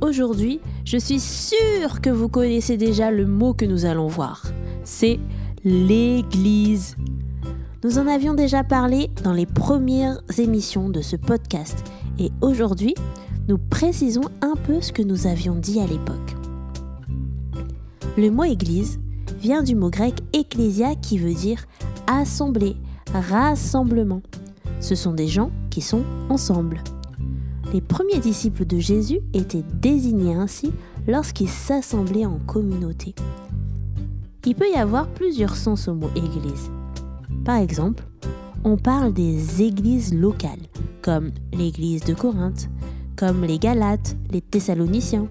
Aujourd'hui, je suis sûre que vous connaissez déjà le mot que nous allons voir. C'est l'Église. Nous en avions déjà parlé dans les premières émissions de ce podcast et aujourd'hui, nous précisons un peu ce que nous avions dit à l'époque. Le mot Église vient du mot grec ecclésia qui veut dire assemblée, rassemblement. Ce sont des gens qui sont ensemble. Les premiers disciples de Jésus étaient désignés ainsi lorsqu'ils s'assemblaient en communauté. Il peut y avoir plusieurs sens au mot Église. Par exemple, on parle des églises locales, comme l'église de Corinthe, comme les Galates, les Thessaloniciens.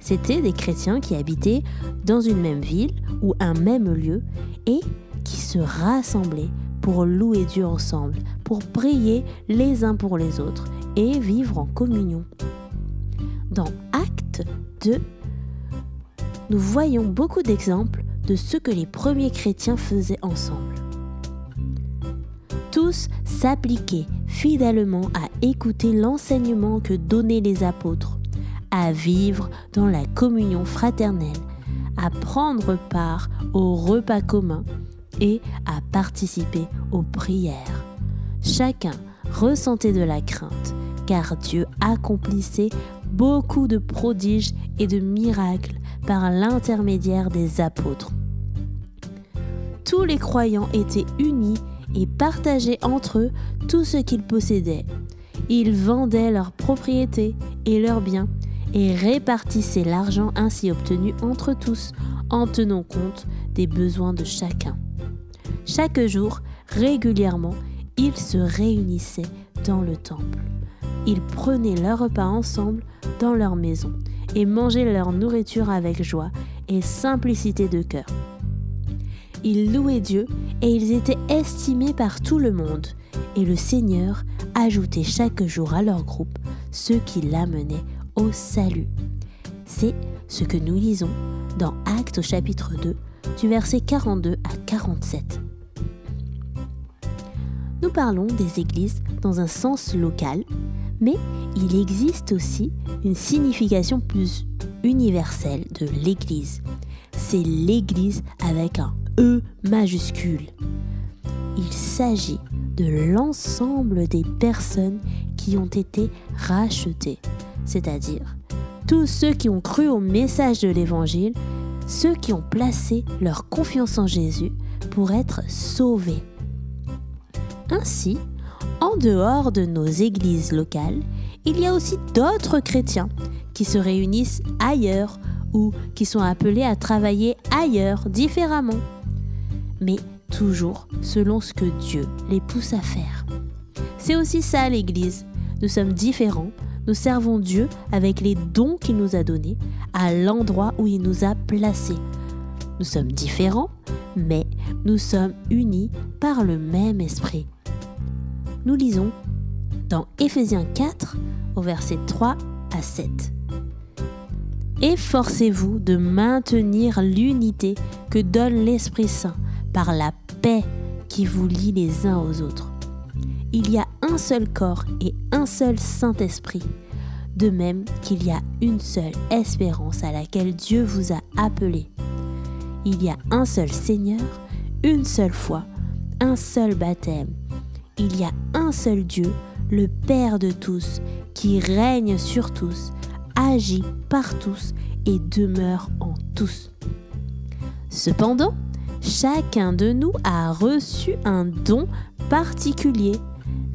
C'étaient des chrétiens qui habitaient dans une même ville ou un même lieu et qui se rassemblaient pour louer Dieu ensemble, pour prier les uns pour les autres et vivre en communion. Dans Acte 2, nous voyons beaucoup d'exemples de ce que les premiers chrétiens faisaient ensemble. Tous s'appliquaient fidèlement à écouter l'enseignement que donnaient les apôtres, à vivre dans la communion fraternelle, à prendre part au repas commun et à participer aux prières. Chacun ressentait de la crainte, car Dieu accomplissait beaucoup de prodiges et de miracles par l'intermédiaire des apôtres. Tous les croyants étaient unis et partageaient entre eux tout ce qu'ils possédaient. Ils vendaient leurs propriétés et leurs biens et répartissaient l'argent ainsi obtenu entre tous en tenant compte des besoins de chacun. Chaque jour, régulièrement, ils se réunissaient dans le temple. Ils prenaient leur repas ensemble dans leur maison et mangeaient leur nourriture avec joie et simplicité de cœur. Ils louaient Dieu et ils étaient estimés par tout le monde. Et le Seigneur ajoutait chaque jour à leur groupe ceux qui l'amenaient au salut. C'est ce que nous lisons dans Actes chapitre 2, du verset 42 à 47. Nous parlons des églises dans un sens local, mais il existe aussi une signification plus universelle de l'Église. C'est l'Église avec un E majuscule. Il s'agit de l'ensemble des personnes qui ont été rachetées, c'est-à-dire tous ceux qui ont cru au message de l'Évangile, ceux qui ont placé leur confiance en Jésus pour être sauvés. Ainsi, en dehors de nos églises locales, il y a aussi d'autres chrétiens qui se réunissent ailleurs ou qui sont appelés à travailler ailleurs différemment, mais toujours selon ce que Dieu les pousse à faire. C'est aussi ça l'Église. Nous sommes différents, nous servons Dieu avec les dons qu'il nous a donnés à l'endroit où il nous a placés. Nous sommes différents, mais nous sommes unis par le même esprit nous lisons dans Éphésiens 4 au verset 3 à 7. Efforcez-vous de maintenir l'unité que donne l'Esprit Saint par la paix qui vous lie les uns aux autres. Il y a un seul corps et un seul Saint-Esprit, de même qu'il y a une seule espérance à laquelle Dieu vous a appelé. Il y a un seul Seigneur, une seule foi, un seul baptême il y a un seul Dieu, le Père de tous, qui règne sur tous, agit par tous et demeure en tous. Cependant, chacun de nous a reçu un don particulier,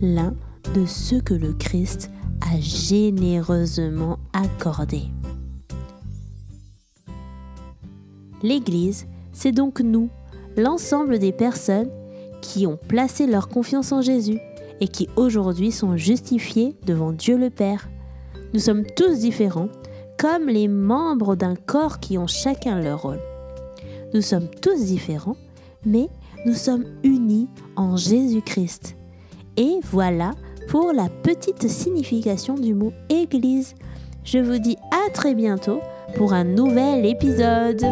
l'un de ceux que le Christ a généreusement accordé. L'Église, c'est donc nous, l'ensemble des personnes qui ont placé leur confiance en Jésus et qui aujourd'hui sont justifiés devant Dieu le Père. Nous sommes tous différents, comme les membres d'un corps qui ont chacun leur rôle. Nous sommes tous différents, mais nous sommes unis en Jésus-Christ. Et voilà pour la petite signification du mot Église. Je vous dis à très bientôt pour un nouvel épisode.